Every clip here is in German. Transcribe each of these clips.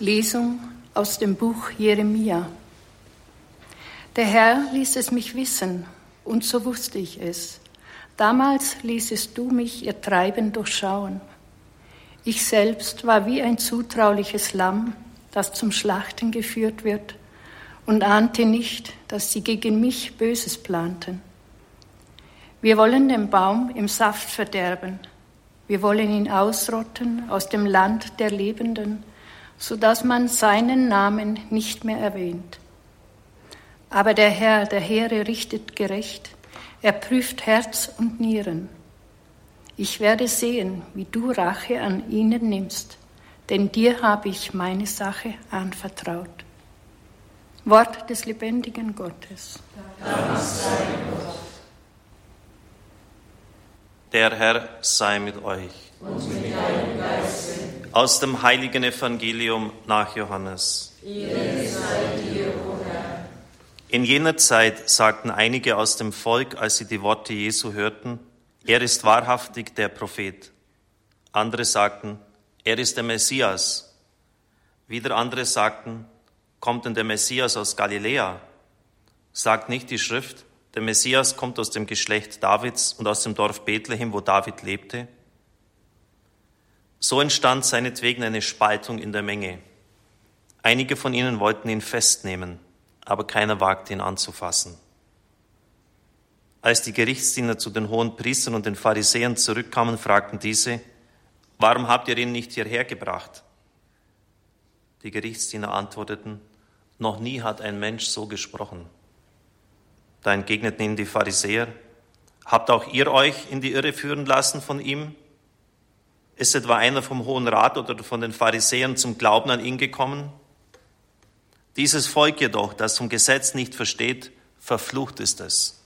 Lesung aus dem Buch Jeremia. Der Herr ließ es mich wissen, und so wusste ich es. Damals ließest du mich ihr Treiben durchschauen. Ich selbst war wie ein zutrauliches Lamm, das zum Schlachten geführt wird, und ahnte nicht, dass sie gegen mich Böses planten. Wir wollen den Baum im Saft verderben. Wir wollen ihn ausrotten aus dem Land der Lebenden so dass man seinen Namen nicht mehr erwähnt. Aber der Herr, der Heere, richtet gerecht, er prüft Herz und Nieren. Ich werde sehen, wie du Rache an ihnen nimmst, denn dir habe ich meine Sache anvertraut. Wort des lebendigen Gottes. Der Herr sei mit euch. Und mit deinem Geiste aus dem heiligen Evangelium nach Johannes. In jener Zeit sagten einige aus dem Volk, als sie die Worte Jesu hörten, er ist wahrhaftig der Prophet. Andere sagten, er ist der Messias. Wieder andere sagten, kommt denn der Messias aus Galiläa? Sagt nicht die Schrift, der Messias kommt aus dem Geschlecht Davids und aus dem Dorf Bethlehem, wo David lebte? So entstand seinetwegen eine Spaltung in der Menge. Einige von ihnen wollten ihn festnehmen, aber keiner wagte ihn anzufassen. Als die Gerichtsdiener zu den hohen Priestern und den Pharisäern zurückkamen, fragten diese, warum habt ihr ihn nicht hierher gebracht? Die Gerichtsdiener antworteten, noch nie hat ein Mensch so gesprochen. Da entgegneten ihnen die Pharisäer, habt auch ihr euch in die Irre führen lassen von ihm? Ist etwa einer vom Hohen Rat oder von den Pharisäern zum Glauben an ihn gekommen? Dieses Volk jedoch, das vom Gesetz nicht versteht, verflucht ist es.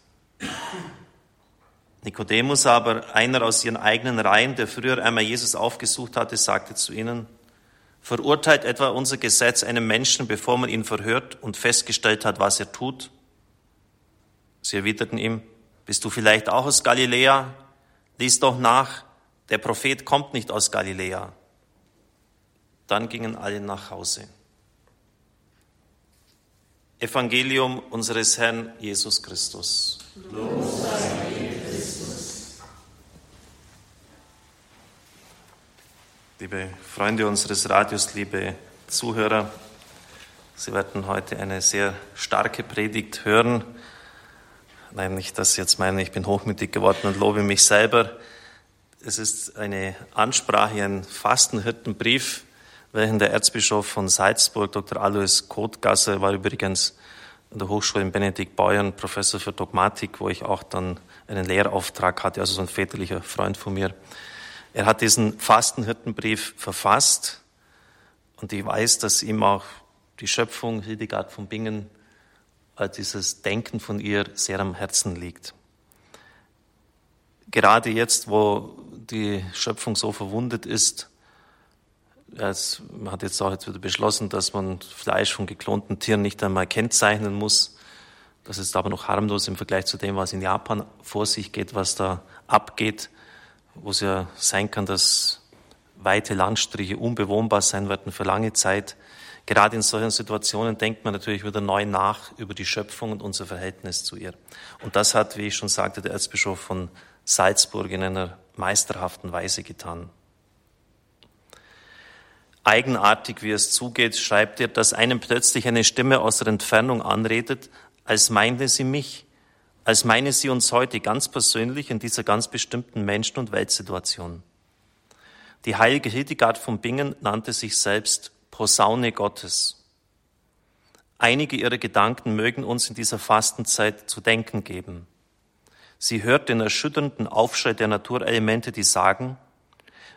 Nikodemus aber, einer aus ihren eigenen Reihen, der früher einmal Jesus aufgesucht hatte, sagte zu ihnen, verurteilt etwa unser Gesetz einen Menschen, bevor man ihn verhört und festgestellt hat, was er tut? Sie erwiderten ihm, bist du vielleicht auch aus Galiläa? Lies doch nach, der Prophet kommt nicht aus Galiläa. Dann gingen alle nach Hause. Evangelium unseres Herrn Jesus Christus. Los sei Christus. Liebe Freunde unseres Radios, liebe Zuhörer, Sie werden heute eine sehr starke Predigt hören. Nein, nicht, Sie jetzt meinen, ich bin hochmütig geworden und lobe mich selber. Es ist eine Ansprache, ein Fastenhirtenbrief, welchen der Erzbischof von Salzburg, Dr. Alois Kotgasser, war übrigens an der Hochschule in Benedikt Bayern Professor für Dogmatik, wo ich auch dann einen Lehrauftrag hatte, also so ein väterlicher Freund von mir. Er hat diesen Fastenhirtenbrief verfasst und ich weiß, dass ihm auch die Schöpfung Hildegard von Bingen, dieses Denken von ihr sehr am Herzen liegt. Gerade jetzt, wo die Schöpfung so verwundet ist. Es, hat jetzt auch jetzt wieder beschlossen, dass man Fleisch von geklonten Tieren nicht einmal kennzeichnen muss. Das ist aber noch harmlos im Vergleich zu dem, was in Japan vor sich geht, was da abgeht, wo es ja sein kann, dass weite Landstriche unbewohnbar sein werden für lange Zeit. Gerade in solchen Situationen denkt man natürlich wieder neu nach über die Schöpfung und unser Verhältnis zu ihr. Und das hat, wie ich schon sagte, der Erzbischof von Salzburg in einer meisterhaften Weise getan. Eigenartig, wie es zugeht, schreibt er, dass einem plötzlich eine Stimme aus der Entfernung anredet, als meinte sie mich, als meine sie uns heute ganz persönlich in dieser ganz bestimmten Menschen- und Weltsituation. Die heilige Hildegard von Bingen nannte sich selbst Posaune Gottes. Einige ihrer Gedanken mögen uns in dieser Fastenzeit zu denken geben. Sie hört den erschütternden Aufschrei der Naturelemente, die sagen,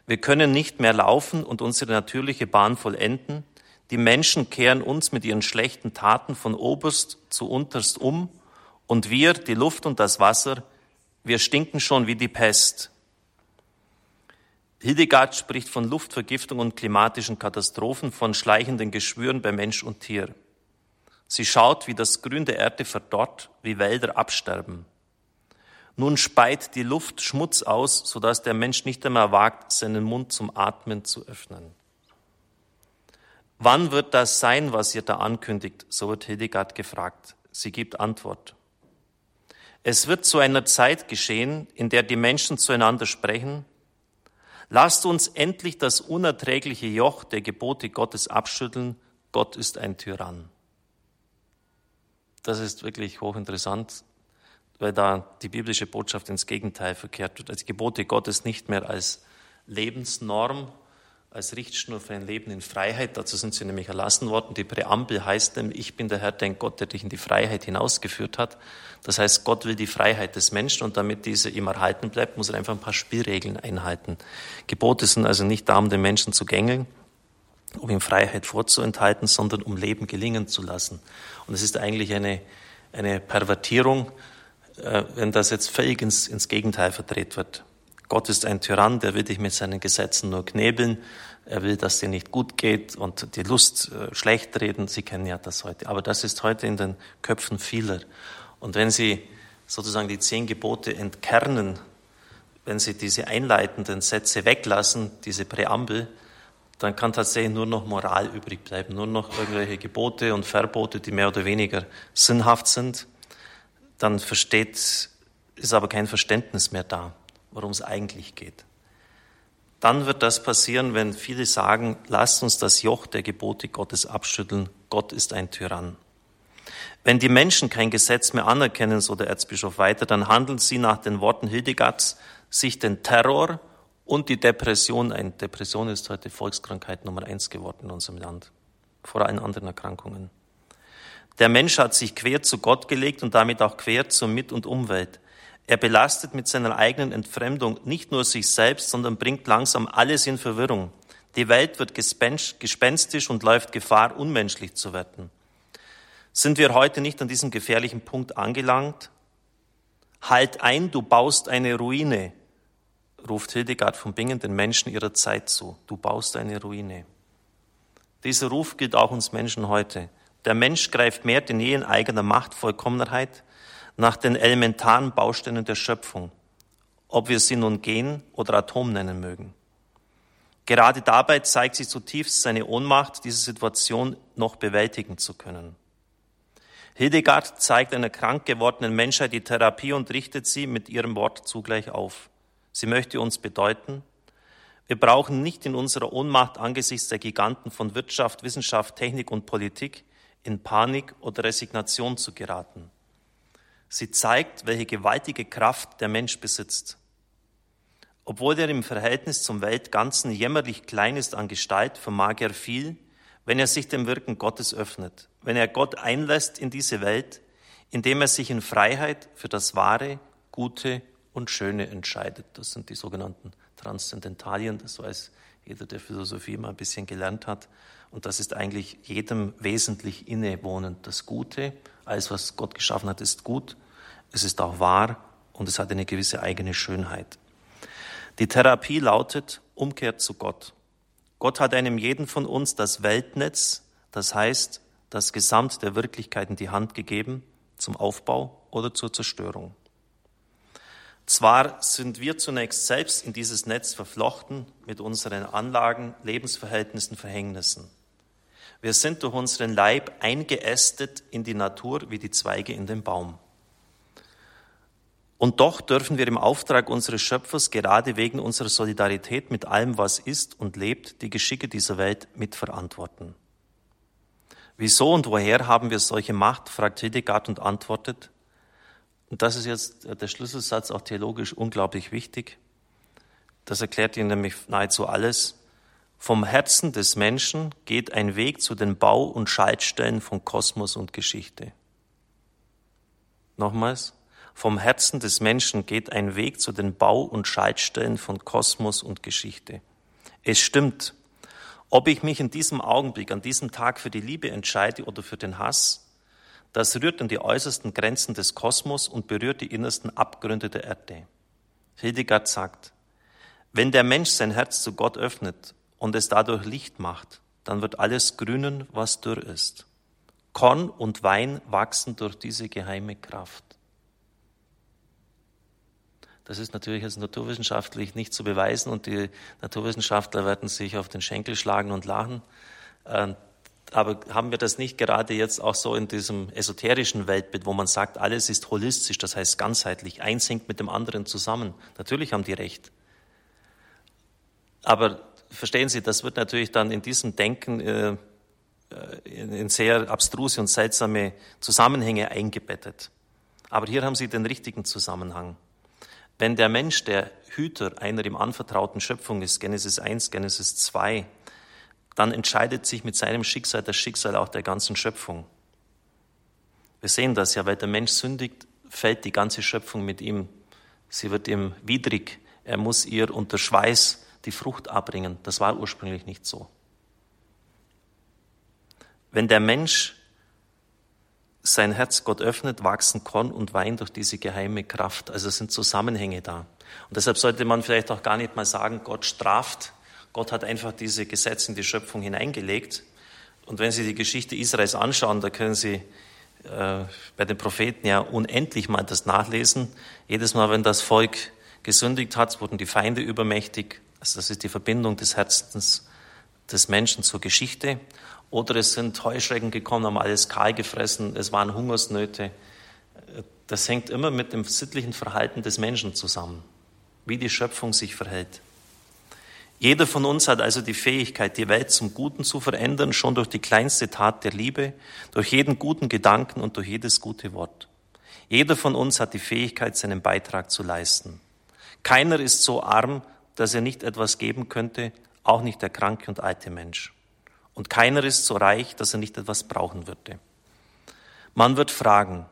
wir können nicht mehr laufen und unsere natürliche Bahn vollenden. Die Menschen kehren uns mit ihren schlechten Taten von oberst zu unterst um und wir, die Luft und das Wasser, wir stinken schon wie die Pest. Hildegard spricht von Luftvergiftung und klimatischen Katastrophen, von schleichenden Geschwüren bei Mensch und Tier. Sie schaut, wie das Grün der Erde verdorrt, wie Wälder absterben. Nun speit die Luft Schmutz aus, sodass der Mensch nicht einmehr wagt, seinen Mund zum Atmen zu öffnen. Wann wird das sein, was ihr da ankündigt? So wird Hildegard gefragt. Sie gibt Antwort. Es wird zu einer Zeit geschehen, in der die Menschen zueinander sprechen. Lasst uns endlich das unerträgliche Joch der Gebote Gottes abschütteln. Gott ist ein Tyrann. Das ist wirklich hochinteressant, weil da die biblische Botschaft ins Gegenteil verkehrt wird. Die Gebote Gottes nicht mehr als Lebensnorm, als Richtschnur für ein Leben in Freiheit. Dazu sind sie nämlich erlassen worden. Die Präambel heißt nämlich, ich bin der Herr, dein Gott, der dich in die Freiheit hinausgeführt hat. Das heißt, Gott will die Freiheit des Menschen und damit diese ihm erhalten bleibt, muss er einfach ein paar Spielregeln einhalten. Gebote sind also nicht da, um den Menschen zu gängeln, um ihm Freiheit vorzuenthalten, sondern um Leben gelingen zu lassen. Und es ist eigentlich eine, eine Pervertierung, wenn das jetzt völlig ins, ins Gegenteil verdreht wird. Gott ist ein Tyrann, der will dich mit seinen Gesetzen nur knebeln. Er will, dass dir nicht gut geht und die Lust äh, schlecht reden. Sie kennen ja das heute. Aber das ist heute in den Köpfen vieler. Und wenn Sie sozusagen die zehn Gebote entkernen, wenn Sie diese einleitenden Sätze weglassen, diese Präambel, dann kann tatsächlich nur noch Moral übrig bleiben, nur noch irgendwelche Gebote und Verbote, die mehr oder weniger sinnhaft sind. Dann versteht, ist aber kein Verständnis mehr da, worum es eigentlich geht. Dann wird das passieren, wenn viele sagen, lasst uns das Joch der Gebote Gottes abschütteln, Gott ist ein Tyrann. Wenn die Menschen kein Gesetz mehr anerkennen, so der Erzbischof weiter, dann handeln sie nach den Worten Hildegards sich den Terror und die Depression ein. Depression ist heute Volkskrankheit Nummer eins geworden in unserem Land, vor allen anderen Erkrankungen. Der Mensch hat sich quer zu Gott gelegt und damit auch quer zur Mit- und Umwelt. Er belastet mit seiner eigenen Entfremdung nicht nur sich selbst, sondern bringt langsam alles in Verwirrung. Die Welt wird gespenstisch und läuft Gefahr, unmenschlich zu werden. Sind wir heute nicht an diesem gefährlichen Punkt angelangt? Halt ein, du baust eine Ruine, ruft Hildegard von Bingen den Menschen ihrer Zeit zu. Du baust eine Ruine. Dieser Ruf gilt auch uns Menschen heute. Der Mensch greift mehr denn je in eigener Macht, Vollkommenheit nach den elementaren Bausteinen der Schöpfung, ob wir sie nun Gen oder Atom nennen mögen. Gerade dabei zeigt sich zutiefst seine Ohnmacht, diese Situation noch bewältigen zu können. Hildegard zeigt einer krank gewordenen Menschheit die Therapie und richtet sie mit ihrem Wort zugleich auf. Sie möchte uns bedeuten, wir brauchen nicht in unserer Ohnmacht angesichts der Giganten von Wirtschaft, Wissenschaft, Technik und Politik in Panik oder Resignation zu geraten. Sie zeigt, welche gewaltige Kraft der Mensch besitzt. Obwohl er im Verhältnis zum Weltganzen jämmerlich klein ist an Gestalt, vermag er viel, wenn er sich dem Wirken Gottes öffnet wenn er Gott einlässt in diese Welt, indem er sich in Freiheit für das Wahre, Gute und Schöne entscheidet. Das sind die sogenannten Transzendentalien, das weiß jeder, der Philosophie mal ein bisschen gelernt hat. Und das ist eigentlich jedem wesentlich innewohnend. Das Gute, alles, was Gott geschaffen hat, ist gut. Es ist auch wahr und es hat eine gewisse eigene Schönheit. Die Therapie lautet Umkehr zu Gott. Gott hat einem jeden von uns das Weltnetz, das heißt das Gesamt der Wirklichkeit in die Hand gegeben, zum Aufbau oder zur Zerstörung. Zwar sind wir zunächst selbst in dieses Netz verflochten mit unseren Anlagen, Lebensverhältnissen, Verhängnissen. Wir sind durch unseren Leib eingeästet in die Natur wie die Zweige in den Baum. Und doch dürfen wir im Auftrag unseres Schöpfers gerade wegen unserer Solidarität mit allem, was ist und lebt, die Geschicke dieser Welt mitverantworten. Wieso und woher haben wir solche Macht? fragt Hildegard und antwortet. Und das ist jetzt der Schlüsselsatz, auch theologisch unglaublich wichtig. Das erklärt Ihnen nämlich nahezu alles. Vom Herzen des Menschen geht ein Weg zu den Bau- und Schaltstellen von Kosmos und Geschichte. Nochmals. Vom Herzen des Menschen geht ein Weg zu den Bau- und Schaltstellen von Kosmos und Geschichte. Es stimmt, ob ich mich in diesem Augenblick, an diesem Tag für die Liebe entscheide oder für den Hass, das rührt an die äußersten Grenzen des Kosmos und berührt die innersten Abgründe der Erde. Hildegard sagt, wenn der Mensch sein Herz zu Gott öffnet und es dadurch Licht macht, dann wird alles grünen, was dürr ist. Korn und Wein wachsen durch diese geheime Kraft. Das ist natürlich als naturwissenschaftlich nicht zu beweisen und die Naturwissenschaftler werden sich auf den Schenkel schlagen und lachen. Aber haben wir das nicht gerade jetzt auch so in diesem esoterischen Weltbild, wo man sagt, alles ist holistisch, das heißt ganzheitlich, eins hängt mit dem anderen zusammen. Natürlich haben die recht. Aber verstehen Sie, das wird natürlich dann in diesem Denken äh, in, in sehr abstruse und seltsame Zusammenhänge eingebettet. Aber hier haben Sie den richtigen Zusammenhang. Wenn der Mensch der Hüter einer ihm anvertrauten Schöpfung ist, Genesis 1, Genesis 2, dann entscheidet sich mit seinem Schicksal das Schicksal auch der ganzen Schöpfung. Wir sehen das ja, weil der Mensch sündigt, fällt die ganze Schöpfung mit ihm. Sie wird ihm widrig. Er muss ihr unter Schweiß die Frucht abbringen. Das war ursprünglich nicht so. Wenn der Mensch sein Herz Gott öffnet, wachsen Korn und Wein durch diese geheime Kraft. Also sind Zusammenhänge da. Und deshalb sollte man vielleicht auch gar nicht mal sagen, Gott straft, Gott hat einfach diese Gesetze in die Schöpfung hineingelegt. Und wenn Sie die Geschichte Israels anschauen, da können Sie äh, bei den Propheten ja unendlich mal das nachlesen. Jedes Mal, wenn das Volk gesündigt hat, wurden die Feinde übermächtig. Also das ist die Verbindung des Herzens des Menschen zur Geschichte. Oder es sind Heuschrecken gekommen, haben alles kahl gefressen, es waren Hungersnöte. Das hängt immer mit dem sittlichen Verhalten des Menschen zusammen, wie die Schöpfung sich verhält. Jeder von uns hat also die Fähigkeit, die Welt zum Guten zu verändern, schon durch die kleinste Tat der Liebe, durch jeden guten Gedanken und durch jedes gute Wort. Jeder von uns hat die Fähigkeit, seinen Beitrag zu leisten. Keiner ist so arm, dass er nicht etwas geben könnte, auch nicht der kranke und alte Mensch. Und keiner ist so reich, dass er nicht etwas brauchen würde. Man wird fragen,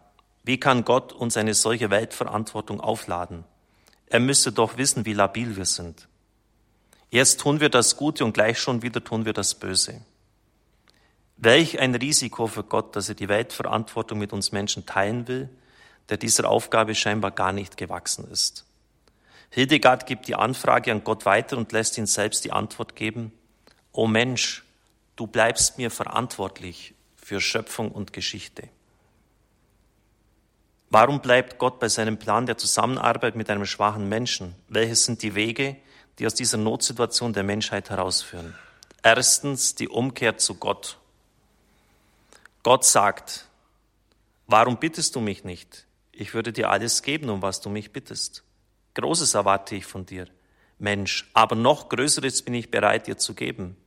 wie kann Gott uns eine solche Weltverantwortung aufladen? Er müsste doch wissen, wie labil wir sind. Jetzt tun wir das Gute und gleich schon wieder tun wir das Böse. Welch ein Risiko für Gott, dass er die Weltverantwortung mit uns Menschen teilen will, der dieser Aufgabe scheinbar gar nicht gewachsen ist. Hildegard gibt die Anfrage an Gott weiter und lässt ihn selbst die Antwort geben, O Mensch, du bleibst mir verantwortlich für Schöpfung und Geschichte. Warum bleibt Gott bei seinem Plan der Zusammenarbeit mit einem schwachen Menschen? Welches sind die Wege, die aus dieser Notsituation der Menschheit herausführen. Erstens die Umkehr zu Gott. Gott sagt, warum bittest du mich nicht? Ich würde dir alles geben, um was du mich bittest. Großes erwarte ich von dir, Mensch, aber noch Größeres bin ich bereit dir zu geben.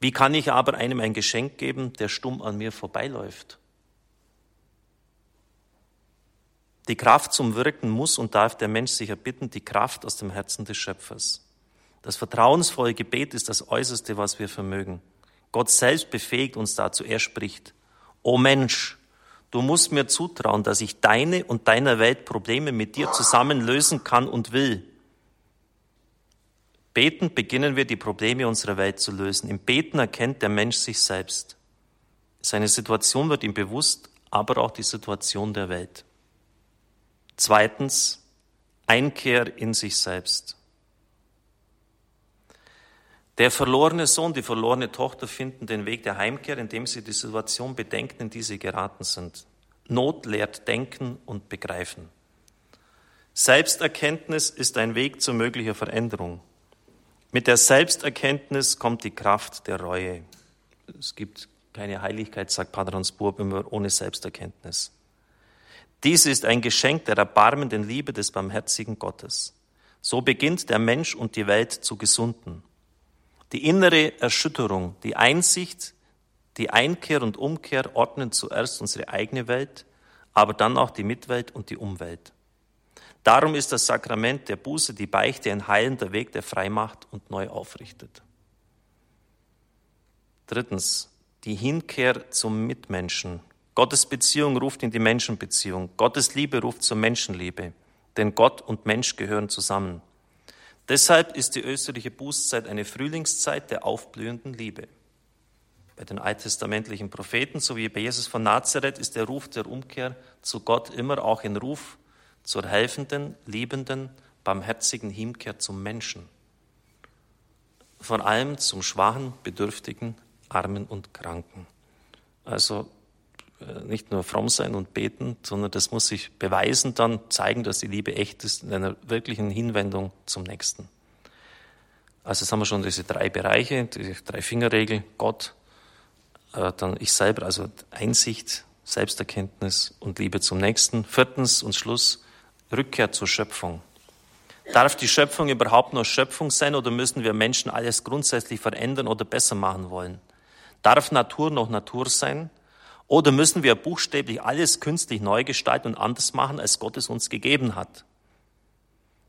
Wie kann ich aber einem ein Geschenk geben, der stumm an mir vorbeiläuft? Die Kraft zum Wirken muss und darf der Mensch sich erbitten, die Kraft aus dem Herzen des Schöpfers. Das vertrauensvolle Gebet ist das Äußerste, was wir vermögen. Gott selbst befähigt uns dazu. Er spricht, O Mensch, du musst mir zutrauen, dass ich deine und deiner Welt Probleme mit dir zusammen lösen kann und will. Betend beginnen wir, die Probleme unserer Welt zu lösen. Im Beten erkennt der Mensch sich selbst. Seine Situation wird ihm bewusst, aber auch die Situation der Welt. Zweitens, Einkehr in sich selbst. Der verlorene Sohn, die verlorene Tochter finden den Weg der Heimkehr, indem sie die Situation bedenken, in die sie geraten sind. Not lehrt Denken und Begreifen. Selbsterkenntnis ist ein Weg zu möglicher Veränderung. Mit der Selbsterkenntnis kommt die Kraft der Reue. Es gibt keine Heiligkeit, sagt Pater Hans Burb immer, ohne Selbsterkenntnis. Dies ist ein Geschenk der erbarmenden Liebe des barmherzigen Gottes. So beginnt der Mensch und die Welt zu gesunden. Die innere Erschütterung, die Einsicht, die Einkehr und Umkehr ordnen zuerst unsere eigene Welt, aber dann auch die Mitwelt und die Umwelt. Darum ist das Sakrament der Buße, die Beichte, ein heilender Weg, der frei macht und neu aufrichtet. Drittens, die Hinkehr zum Mitmenschen, Gottes Beziehung ruft in die Menschenbeziehung. Gottes Liebe ruft zur Menschenliebe. Denn Gott und Mensch gehören zusammen. Deshalb ist die österliche Bußzeit eine Frühlingszeit der aufblühenden Liebe. Bei den alttestamentlichen Propheten sowie bei Jesus von Nazareth ist der Ruf der Umkehr zu Gott immer auch ein Ruf zur helfenden, liebenden, barmherzigen Hinkehr zum Menschen. Vor allem zum Schwachen, Bedürftigen, Armen und Kranken. Also nicht nur fromm sein und beten, sondern das muss sich beweisen, dann zeigen, dass die Liebe echt ist, in einer wirklichen Hinwendung zum Nächsten. Also jetzt haben wir schon diese drei Bereiche, die drei Fingerregel, Gott, äh, dann ich selber, also Einsicht, Selbsterkenntnis und Liebe zum Nächsten. Viertens und Schluss, Rückkehr zur Schöpfung. Darf die Schöpfung überhaupt nur Schöpfung sein oder müssen wir Menschen alles grundsätzlich verändern oder besser machen wollen? Darf Natur noch Natur sein? Oder müssen wir buchstäblich alles künstlich neu gestalten und anders machen, als Gott es uns gegeben hat?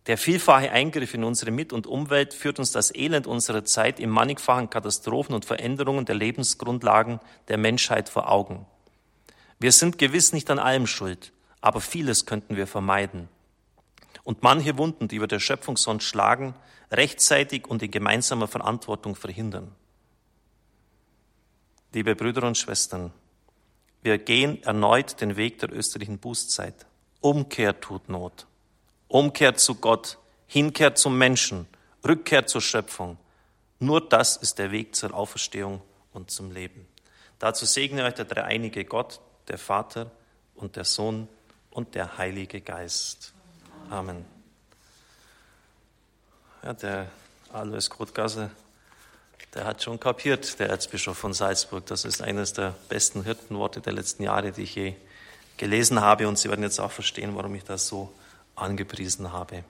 Der vielfache Eingriff in unsere Mit- und Umwelt führt uns das Elend unserer Zeit in mannigfachen Katastrophen und Veränderungen der Lebensgrundlagen der Menschheit vor Augen. Wir sind gewiss nicht an allem schuld, aber vieles könnten wir vermeiden und manche Wunden, die wir der Schöpfung sonst schlagen, rechtzeitig und in gemeinsamer Verantwortung verhindern. Liebe Brüder und Schwestern, wir gehen erneut den Weg der österlichen Bußzeit. Umkehr tut Not. Umkehr zu Gott, Hinkehr zum Menschen, Rückkehr zur Schöpfung. Nur das ist der Weg zur Auferstehung und zum Leben. Dazu segne euch der dreieinige Gott, der Vater und der Sohn und der Heilige Geist. Amen. Ja, der Alois Grotgasser, der hat schon kapiert, der Erzbischof von Salzburg. Das ist eines der besten Hirtenworte der letzten Jahre, die ich je gelesen habe. Und Sie werden jetzt auch verstehen, warum ich das so angepriesen habe.